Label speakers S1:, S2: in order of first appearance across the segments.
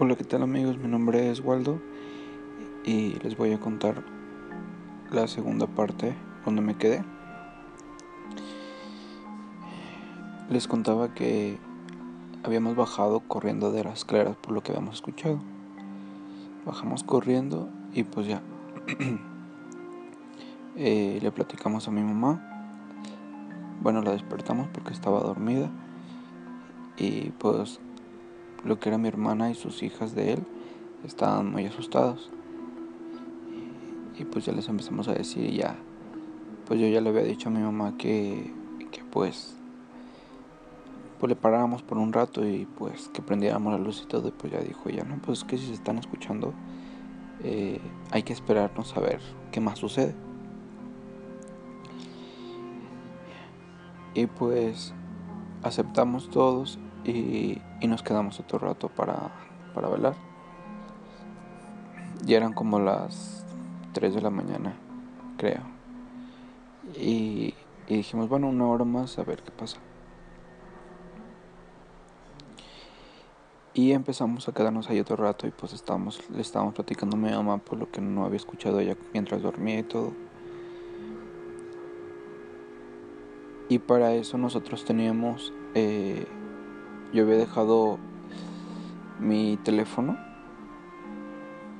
S1: Hola, ¿qué tal amigos? Mi nombre es Waldo y les voy a contar la segunda parte donde me quedé. Les contaba que habíamos bajado corriendo de las escaleras por lo que habíamos escuchado. Bajamos corriendo y pues ya eh, le platicamos a mi mamá. Bueno, la despertamos porque estaba dormida y pues lo que era mi hermana y sus hijas de él estaban muy asustados. Y pues ya les empezamos a decir ya, pues yo ya le había dicho a mi mamá que, que pues, pues le paráramos por un rato y pues que prendiéramos la luz y todo. Y pues ya dijo ella, no, pues que si se están escuchando, eh, hay que esperarnos a ver qué más sucede. Y pues aceptamos todos y, nos quedamos otro rato para, para velar. Ya eran como las 3 de la mañana, creo. Y, dijimos, bueno, una hora más a ver qué pasa. Y empezamos a quedarnos ahí otro rato y pues estábamos, le estábamos platicando a mi mamá por lo que no había escuchado ella mientras dormía y todo. Y para eso nosotros teníamos eh, yo había dejado mi teléfono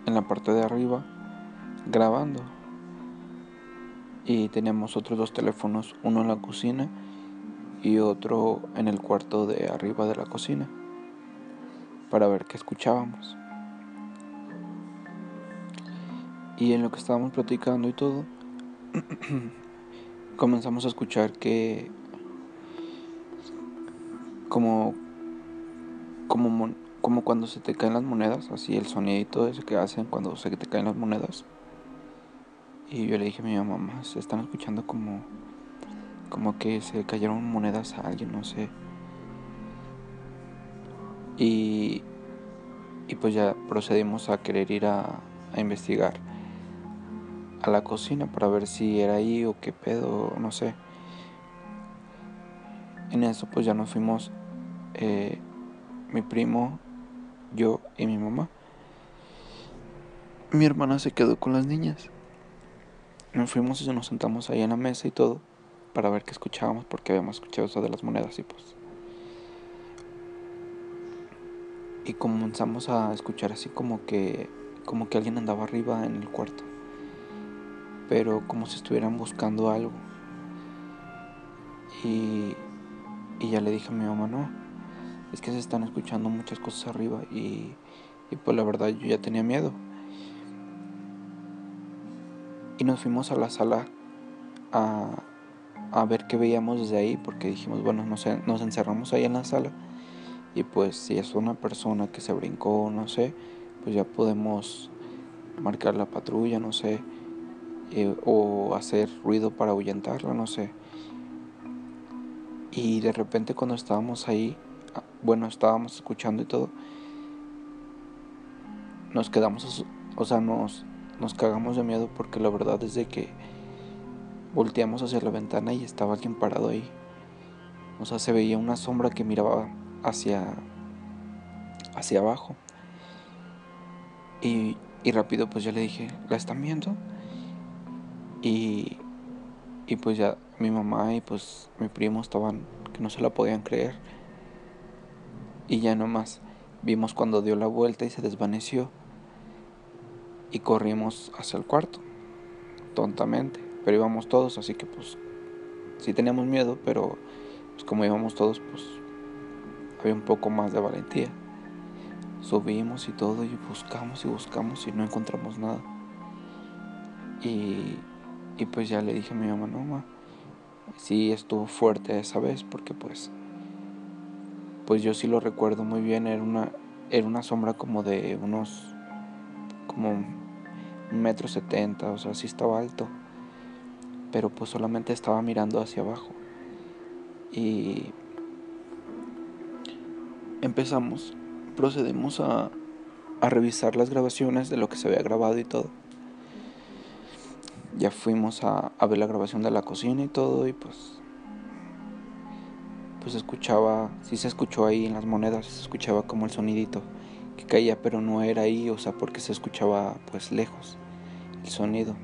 S1: en la parte de arriba grabando y teníamos otros dos teléfonos, uno en la cocina y otro en el cuarto de arriba de la cocina para ver qué escuchábamos. Y en lo que estábamos platicando y todo, comenzamos a escuchar que como como, como cuando se te caen las monedas, así el sonidito ese que hacen cuando se te caen las monedas. Y yo le dije a mi mamá, se están escuchando como, como que se cayeron monedas a alguien, no sé. Y, y pues ya procedimos a querer ir a, a investigar a la cocina para ver si era ahí o qué pedo, no sé. En eso pues ya nos fuimos eh, mi primo, yo y mi mamá. Mi hermana se quedó con las niñas. Nos fuimos y nos sentamos ahí en la mesa y todo para ver qué escuchábamos porque habíamos escuchado eso de las monedas y pues. Y comenzamos a escuchar así como que como que alguien andaba arriba en el cuarto. Pero como si estuvieran buscando algo. Y, y ya le dije a mi mamá, no, es que se están escuchando muchas cosas arriba y, y pues la verdad yo ya tenía miedo. Y nos fuimos a la sala a, a ver qué veíamos desde ahí porque dijimos, bueno, nos, nos encerramos ahí en la sala y pues si es una persona que se brincó, no sé, pues ya podemos marcar la patrulla, no sé, eh, o hacer ruido para ahuyentarla, no sé. Y de repente cuando estábamos ahí, bueno, estábamos escuchando y todo, nos quedamos, o sea, nos, nos cagamos de miedo porque la verdad es de que volteamos hacia la ventana y estaba alguien parado ahí. O sea, se veía una sombra que miraba hacia, hacia abajo. Y, y rápido pues ya le dije, ¿la están viendo? Y, y pues ya mi mamá y pues mi primo estaban que no se la podían creer y ya no más. Vimos cuando dio la vuelta y se desvaneció y corrimos hacia el cuarto, tontamente, pero íbamos todos, así que pues sí teníamos miedo, pero pues como íbamos todos, pues había un poco más de valentía. Subimos y todo y buscamos y buscamos y no encontramos nada. Y, y pues ya le dije a mi mamá, no, ma, sí estuvo fuerte esa vez porque pues pues yo sí lo recuerdo muy bien, era una, era una sombra como de unos, como un metro setenta, o sea, sí estaba alto, pero pues solamente estaba mirando hacia abajo. Y empezamos, procedimos a, a revisar las grabaciones de lo que se había grabado y todo. Ya fuimos a, a ver la grabación de la cocina y todo y pues pues escuchaba, sí se escuchó ahí en las monedas, se escuchaba como el sonidito que caía, pero no era ahí, o sea, porque se escuchaba pues lejos el sonido.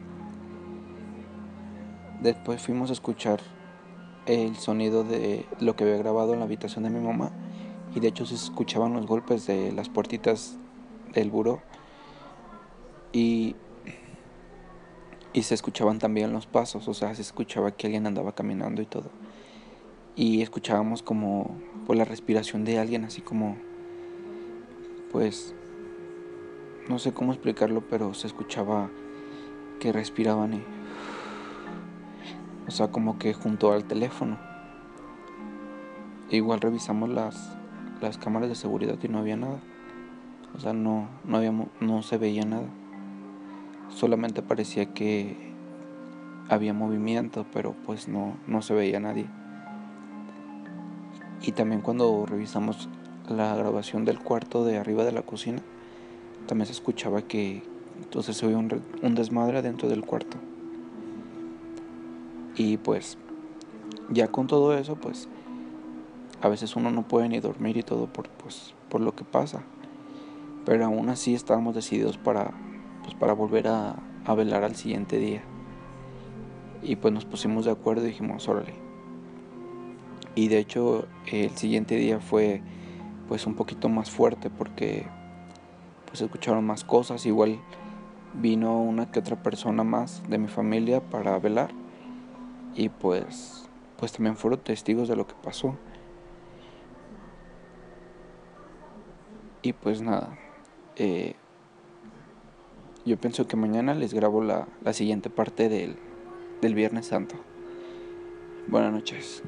S1: Después fuimos a escuchar el sonido de lo que había grabado en la habitación de mi mamá y de hecho se escuchaban los golpes de las puertitas del buró y, y se escuchaban también los pasos, o sea, se escuchaba que alguien andaba caminando y todo. Y escuchábamos como pues, la respiración de alguien, así como, pues, no sé cómo explicarlo, pero se escuchaba que respiraban y o sea, como que junto al teléfono. igual revisamos las, las cámaras de seguridad y no había nada. O sea, no, no, había, no se veía nada. Solamente parecía que había movimiento, pero pues no, no se veía nadie. Y también cuando revisamos la grabación del cuarto de arriba de la cocina, también se escuchaba que entonces se oía un, desmadre dentro del cuarto. Y pues ya con todo eso, pues a veces uno no puede ni dormir y todo por, pues, por lo que pasa. Pero aún así estábamos decididos para, pues, para volver a, a velar al siguiente día. Y pues nos pusimos de acuerdo y dijimos, órale. Y de hecho el siguiente día fue pues un poquito más fuerte porque pues escucharon más cosas. Igual vino una que otra persona más de mi familia para velar y pues pues también fueron testigos de lo que pasó. Y pues nada eh, yo pienso que mañana les grabo la, la siguiente parte del, del Viernes Santo. Buenas noches